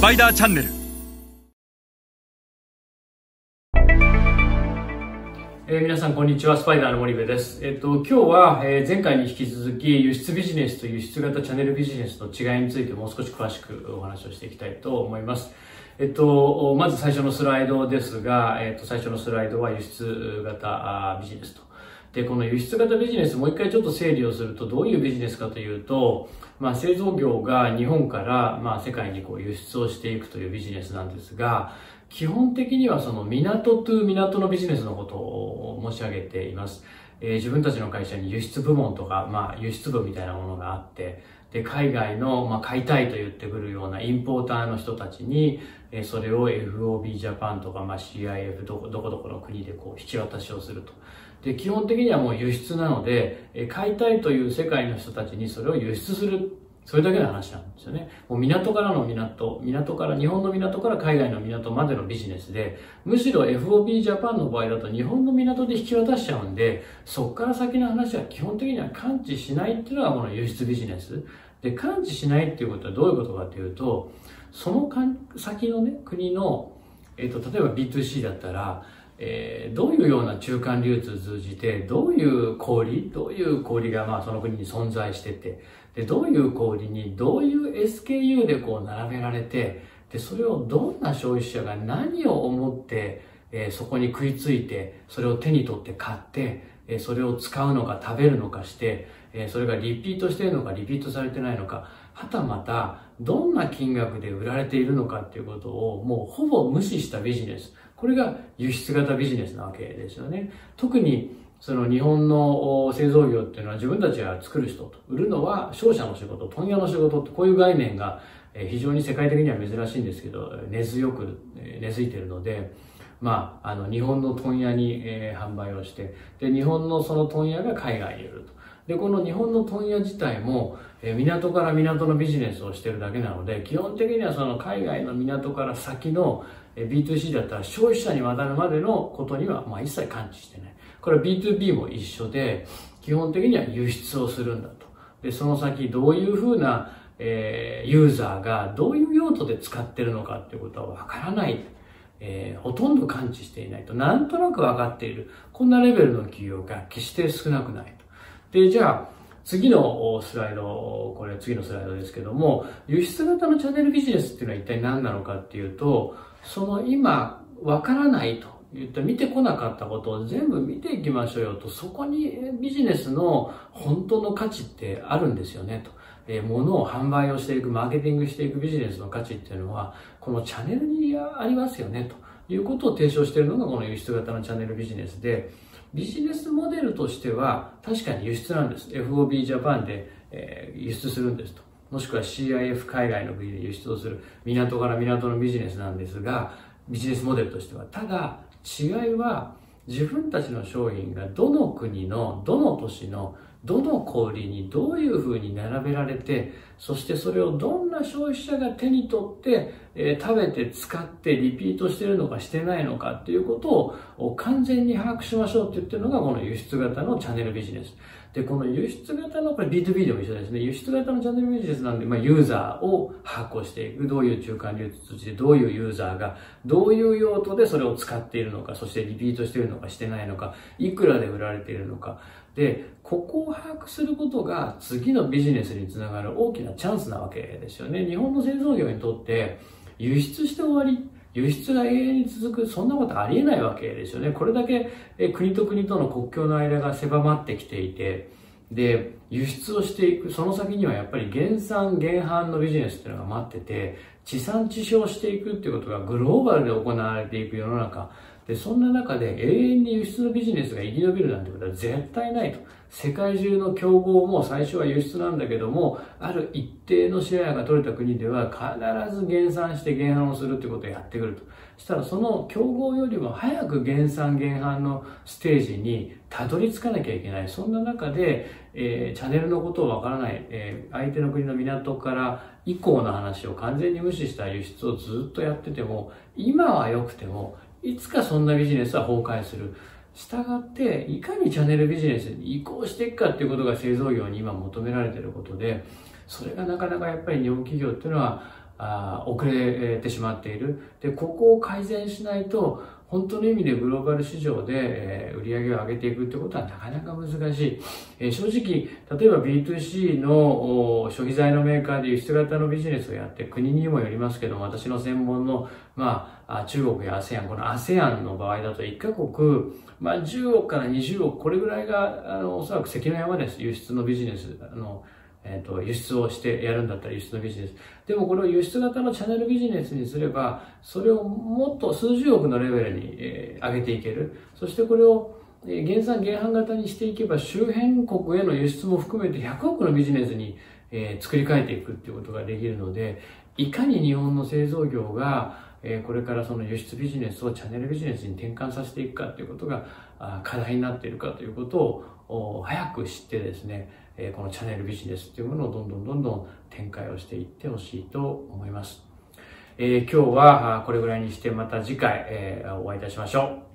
スパイダーチャンネル。えー皆さんこんにちは。スパイダーの森部です、えっと今日は、えー前回に引き続き輸出ビジネスと輸出型チャンネルビジネスの違いについてもう少し詳しくお話をしていきたいと思います。えっとまず最初のスライドですが、えっと最初のスライドは輸出型ビジネスと。で、この輸出型ビジネス、もう一回ちょっと整理をすると、どういうビジネスかというと、まあ、製造業が日本から、まあ、世界にこう輸出をしていくというビジネスなんですが、基本的にはその港と港のビジネスのことを申し上げています。えー自分たちの会社に輸出部門とか、まあ、輸出部みたいなものがあって、で、海外の、まあ、買いたいと言ってくるようなインポーターの人たちに、えーそれを FOB ジャパンとか、まあ、CIF どこどこの国でこう引き渡しをすると。で、基本的にはもう輸出なので、買いたいという世界の人たちにそれを輸出する。それだけの話なんですよね。もう港からの港、港から、日本の港から海外の港までのビジネスで、むしろ FOB ジャパンの場合だと日本の港で引き渡しちゃうんで、そこから先の話は基本的には感知しないっていうのがこの輸出ビジネス。で、感知しないっていうことはどういうことかというと、その先のね、国の、えっ、と、例えば B2C だったら、えーどういうような中間流通を通じて、どういう小売どういう小売がまあその国に存在してて、で、どういう小売にどういう SKU でこう並べられて、で、それをどんな消費者が何を思って、えーそこに食いついて、それを手に取って買って、えーそれを使うのか食べるのかして、えーそれがリピートしてるのかリピートされてないのか、はたまたどんな金額で売られているのかっていうことをもうほぼ無視したビジネス。これが輸出型ビジネスなわけですよね。特にその日本の製造業っていうのは自分たちが作る人と、売るのは商社の仕事、問屋の仕事ってこういう概念が非常に世界的には珍しいんですけど、根強く根付いているので、まあ、あの、日本の問屋に、えー販売をして、で、日本のその問屋が海外に売ると。で、この日本の問屋自体も、えー港から港のビジネスをしてるだけなので、基本的にはその海外の港から先のえー B2C だったら消費者に渡るまでのことには、まあ、一切感知してない。これは B2B も一緒で、基本的には輸出をするんだと。で、その先どういうふうな、えーユーザーがどういう用途で使ってるのかっていうことはわからない。えーほとんど感知していないと。なんとなく分かっている。こんなレベルの企業が決して少なくないと。で、じゃあ、次のスライド、これ次のスライドですけども、輸出型のチャンネルビジネスっていうのは一体何なのかっていうと、その今、わからないと言った見てこなかったことを全部見ていきましょうよと、そこにビジネスの本当の価値ってあるんですよねと。えー物を販売をしていく、マーケティングしていくビジネスの価値っていうのは、このチャンネルにありますよねということを提唱しているのがこの輸出型のチャンネルビジネスで、ビジネスモデルとしては確かに輸出なんです。FOB ジャパンで、えー輸出するんですと。もしくは CIF 海外の国で輸出をする港から港のビジネスなんですが、ビジネスモデルとしては。ただ、違いは自分たちの商品がどの国の、どの都市の、どの小売にどういうふうに並べられて、そしてそれをどんな消費者が手に取って、えー食べて使ってリピートしてるのかしてないのかっていうことを完全に把握しましょうって言ってるのがこの輸出型のチャンネルビジネス。で、この輸出型の、これ B2B でも一緒ですね。輸出型のチャンネルビジネスなんで、まあ、ユーザーを把握していく。どういう中間流通して、どういうユーザーが、どういう用途でそれを使っているのか、そしてリピートしているのかしてないのか、いくらで売られているのか。で、ここを把握することが次のビジネスにつながる大きなチャンスなわけですよね。日本の製造業にとって、輸出して終わり、輸出が永遠に続く、そんなことありえないわけですよね。これだけ国と国との国境の間が狭まってきていて、で、輸出をしていく、その先にはやっぱり減産減販のビジネスっていうのが待ってて、地産地消していくっていうことがグローバルで行われていく世の中。で、そんな中で永遠に輸出のビジネスが生き延びるなんてことは絶対ないと。世界中の競合も最初は輸出なんだけども、ある一定のシェアが取れた国では必ず減産して減販をするってことをやってくると。したらその競合よりも早く減産減販のステージにたどり着かなきゃいけない。そんな中で、えーチャンネルのことをわからない、えー相手の国の港から以降の話を完全に無視した輸出をずっとやってても、今は良くても、いつかそんなビジネスは崩壊する。したがって、いかにチャンネルビジネスに移行していくかっていうことが製造業に今求められていることで、それがなかなかやっぱり日本企業っていうのは、あ遅れてしまっている。で、ここを改善しないと、本当の意味でグローバル市場で、え売り上げを上げていくってことはなかなか難しい。え正直、例えば B2C の消費財のメーカーで輸出型のビジネスをやって、国にもよりますけども、私の専門の、まあ、中国や ASEAN、この ASEAN の場合だと1カ国、まあ、10億から20億、これぐらいが、あの、おそらく関の山です。輸出のビジネス。あのえっ、と、輸出をしてやるんだったら輸出のビジネス。でもこれを輸出型のチャンネルビジネスにすれば、それをもっと数十億のレベルに、えー、上げていける。そしてこれを減産減販型にしていけば周辺国への輸出も含めて100億のビジネスに、えー、作り変えていくっていうことができるので、いかに日本の製造業がえこれからその輸出ビジネスをチャンネルビジネスに転換させていくかということが課題になっているかということを早く知ってですね、えこのチャンネルビジネスというものをどんどんどんどん展開をしていってほしいと思います。え、今日はこれぐらいにしてまた次回、え、お会いいたしましょう。